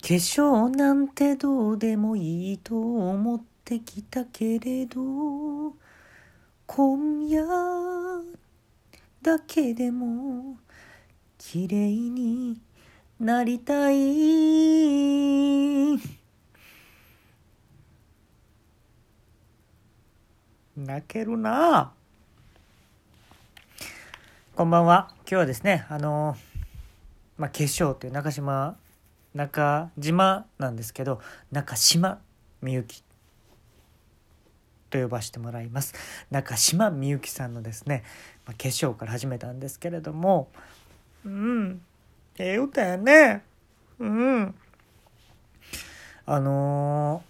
化粧なんてどうでもいいと思ってきたけれど今夜だけでも綺麗になりたい。泣けるな。こんばんは。今日はですねあのまあ化粧という中島中島なんですけど中島みゆきと呼ばせてもらいます。中島みゆきさんのですね、まあ、化粧から始めたんですけれどもうんええ歌やね。うん。あの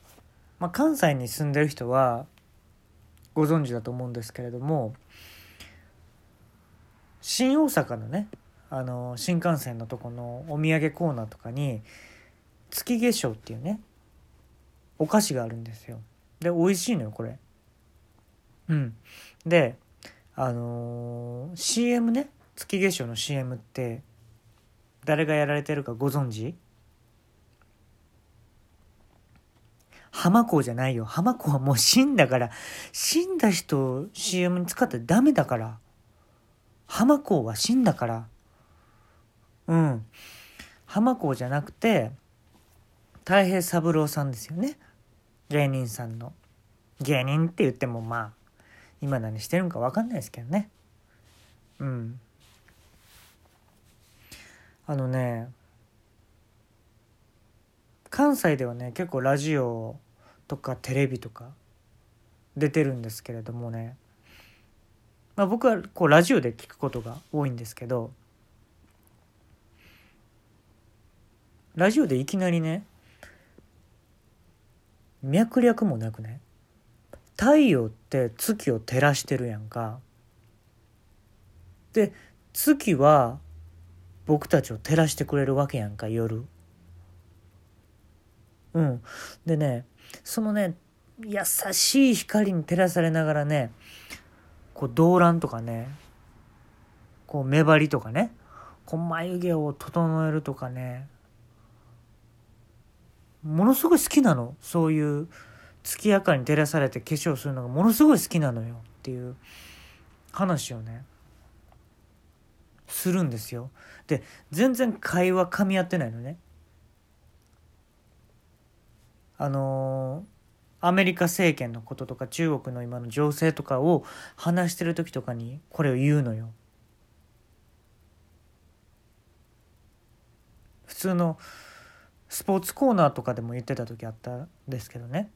ー、まあ、関西に住んでる人はご存知だと思うんですけれども新大阪のねあの新幹線のとこのお土産コーナーとかに月化粧っていうねお菓子があるんですよで美味しいのよこれうんであのー、CM ね月化粧の CM って誰がやられてるかご存知？浜子じゃないよ。浜子はもう死んだから、死んだ人を CM に使ったらダメだから。浜子は死んだから。うん。浜子じゃなくて、太平三郎さんですよね。芸人さんの。芸人って言ってもまあ、今何してるんか分かんないですけどね。うん。あのね、関西ではね結構ラジオとかテレビとか出てるんですけれどもね、まあ、僕はこうラジオで聞くことが多いんですけどラジオでいきなりね脈略もなくね太陽って月を照らしてるやんか。で月は僕たちを照らしてくれるわけやんか夜。うん。でねそのね優しい光に照らされながらねこう動乱とかねこう目張りとかねこう眉毛を整えるとかねものすごい好きなの。そういう月明かりに照らされて化粧するのがものすごい好きなのよっていう話をねするんですよ。で全然会話噛み合ってないのね。あのー、アメリカ政権のこととか中国の今の情勢とかを話してる時とかにこれを言うのよ。普通のスポーツコーナーとかでも言ってた時あったんですけどね。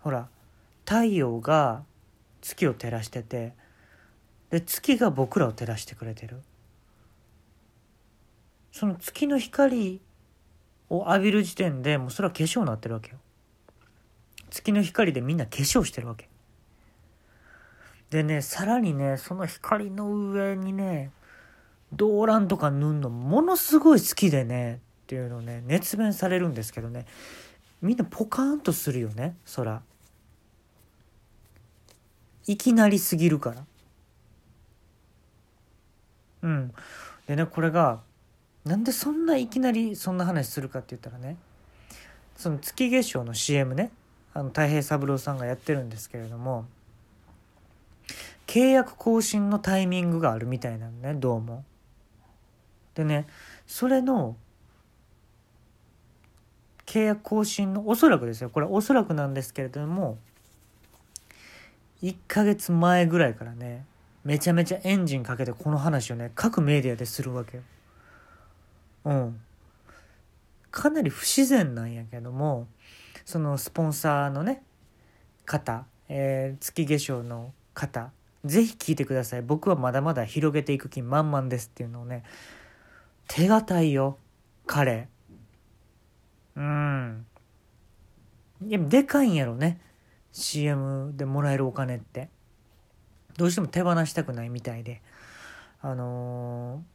ほら太陽が月を照らしててで月が僕らを照らしてくれてる。その月の光を浴びる時点でもうそれは化粧になってるわけよ。月の光でみんな化粧してるわけ。でねさらにねその光の上にね動乱とか塗んのものすごい好きでねっていうのをね熱弁されるんですけどね。みんなポカーンとするよね空。いきなりすぎるから。うん。でねこれがなんでそんないきなりそんな話するかって言ったらねその月化粧の CM ねあの太平三郎さんがやってるんですけれども契約更新のタイミングがあるみたいなのねどうも。でねそれの契約更新のおそらくですよ。これおそらくなんですけれども1ヶ月前ぐらいからねめちゃめちゃエンジンかけてこの話をね各メディアでするわけよ。うん、かなり不自然なんやけどもそのスポンサーのね方、えー、月化粧の方是非聞いてください。僕はまだまだ広げていく気満々ですっていうのをね手堅いよ彼。うん。いやでかいんやろね。CM でもらえるお金って。どうしても手放したくないみたいで。あのー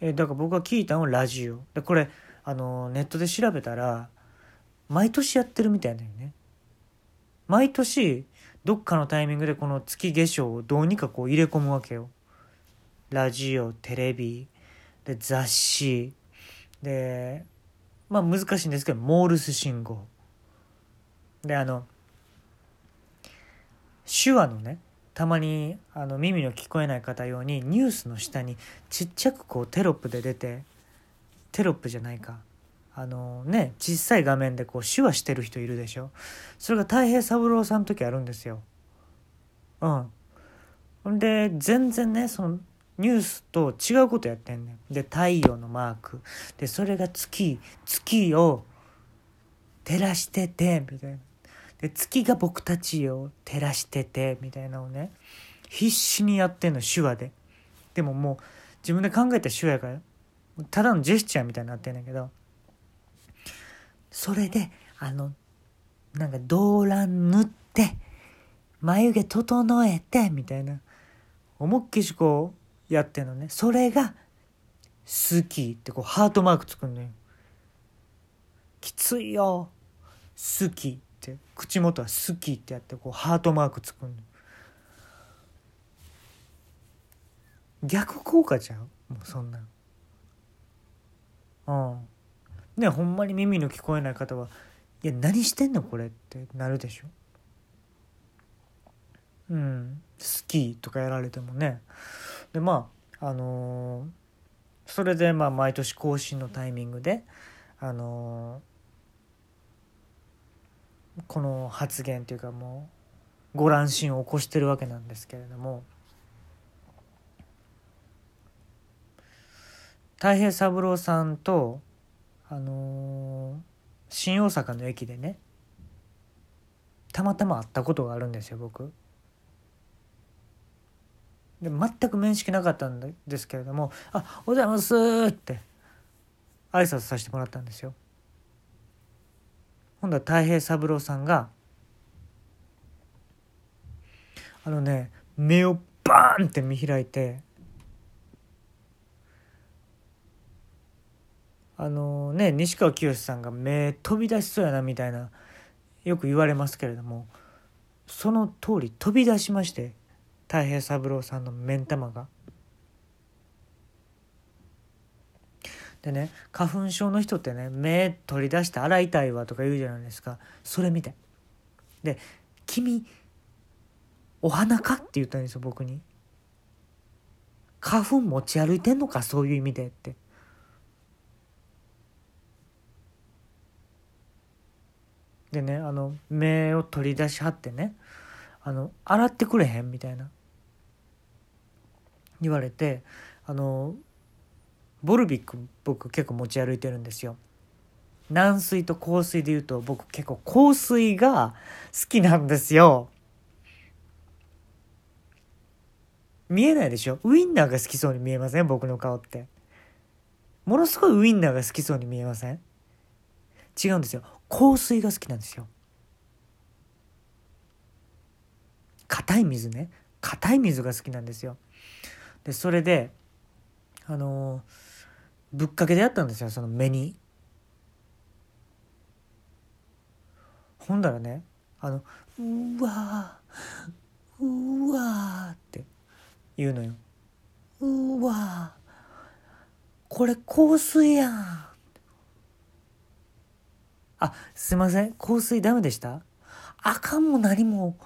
えだから僕が聞いたのはラジオ。でこれあのネットで調べたら毎年やってるみたいだよね。毎年どっかのタイミングでこの月化粧をどうにかこう入れ込むわけよ。ラジオテレビで雑誌でまあ難しいんですけどモールス信号であの手話のねたまにあの耳の聞こえない方用にニュースの下にちっちゃくこうテロップで出てテロップじゃないかあのね小さい画面でこう手話してる人いるでしょそれが太平三郎さんの時あるんですよ。うん。で全然ねそのニュースと違うことやってんねん。で太陽のマーク。でそれが月。月を照らしててみたいな。で月が僕たちを照らしててみたいなのをね必死にやってんの手話で。でももう自分で考えた手話やからただのジェスチャーみたいになってんだけど。それであのなんか動乱塗って眉毛整えてみたいな。思いっきしこうやってんのね。それが「好き」ってこうハートマーク作るのよ。きついよ。好きって。口元は「好き」ってやってこうハートマーク作るの逆効果ちゃう？もうそんなん。うん。ねほんまに耳の聞こえない方はいや何してんのこれってなるでしょ。うん。好きとかやられてもね。でまああのー、それでまあ毎年更新のタイミングであのーこの発言というかもうご乱心を起こしてるわけなんですけれども太平三郎さんとあのー、新大阪の駅でねたまたま会ったことがあるんですよ僕。で全く面識なかったんですけれども「あおはようございます」って挨拶させてもらったんですよ。今度は太平三郎さんがあのね目をバーンって見開いてあのね西川きよしさんが目飛び出しそうやなみたいなよく言われますけれどもその通り飛び出しまして太平三郎さんの目ん玉が。でね花粉症の人ってね目取り出して洗いたいわとか言うじゃないですかそれ見てで「君お花か?」って言ったんですよ僕に「花粉持ち歩いてんのかそういう意味で」ってでねあの目を取り出しはってねあの洗ってくれへんみたいな言われてあのボルビック僕結構持ち歩いてるんですよ。軟水と香水で言うと僕結構香水が好きなんですよ。見えないでしょ？ウインナーが好きそうに見えません？僕の顔って。ものすごいウインナーが好きそうに見えません？違うんですよ。香水が好きなんですよ。硬い水ね。硬い水が好きなんですよ。で、それで、あのーぶっかけでやったんですよその目に。ほんだらねあの「うわうわ」って言うのよ。うわこれ香水やん。あすいません香水ダメでした？あかんも何も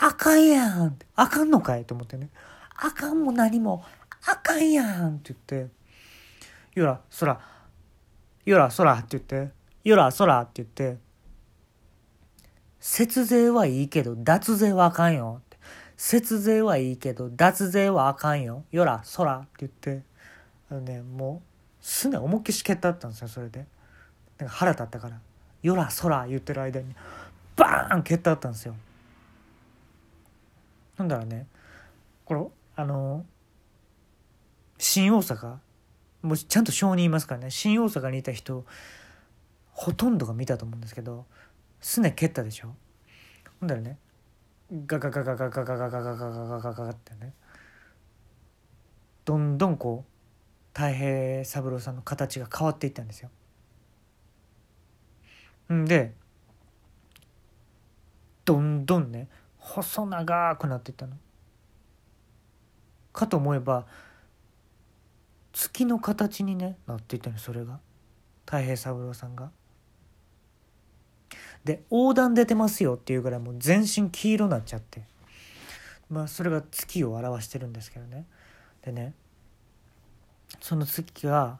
あかんやん。あかんのかいと思ってね。あかんも何も。あかんやんって言って、よら、そら、よら、そらって言って、よら、そらって言って、節税はいいけど脱税はあかんよ。節税はいいけど脱税はあかんよ。よら、そらって言って、あのね、もう、すね思いっきし蹴ったったんですよ、それで。なんか腹立ったから、よら、そら言ってる間に、バーン蹴ったったんですよ。ほんだらね、これ、あの新大阪？もうちゃんと証人いますからね。新大阪にいた人ほとんどが見たと思うんですけどすね蹴ったでしょ？ほんだらね。ガガガガガガガガガガガガガガガガってね。どんどんこう太平三郎さんの形が変わっていったんですよ。んでどんどんね細長くなってたの。かと思えば月の形にねなっていったのそれが。太平三郎さんが。で横断出てますよっていうぐらいもう全身黄色になっちゃって。まあそれが月を表してるんですけどね。でねその月が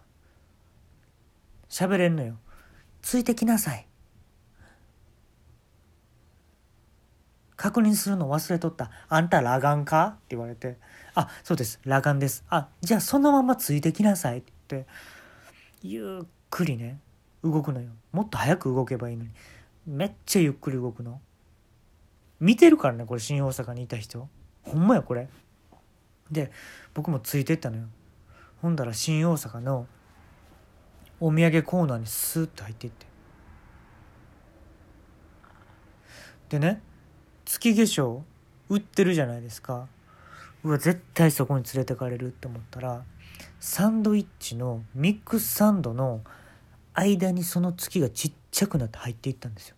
喋れんのよ「ついてきなさい」確認するの忘れとった。あんた裸眼か？って言われて、あ、そうです、裸眼です。あ、じゃあそのままついてきなさいって、ゆっくりね、動くのよ。もっと早く動けばいいのに。めっちゃゆっくり動くの。見てるからね、これ新大阪にいた人。ほんまや、これ。で、僕もついてったのよ。ほんだら新大阪のお土産コーナーにスーッと入っていって。でね、月化粧売ってるじゃないですか。うわ絶対そこに連れてかれるって思ったらサンドイッチのミックスサンドの間にその月がちっちゃくなって入っていったんですよ。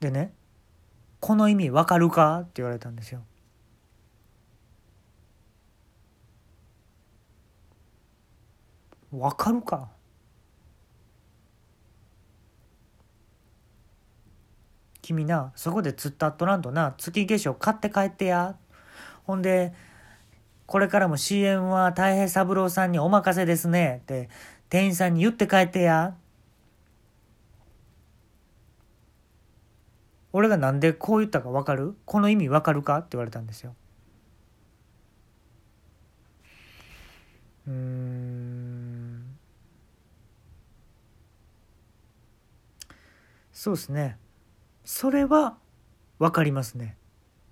でね「この意味わかるか?」って言われたんですよ。わかるか？君なそこで釣ったっとらんとな月化粧買って帰ってや。ほんでこれからも CM は太平三郎さんにお任せですね。って店員さんに言って帰ってや。俺がなんでこう言ったか分かる？この意味分かるか？って言われたんですよ。うん。そうですね。それは分かりますね。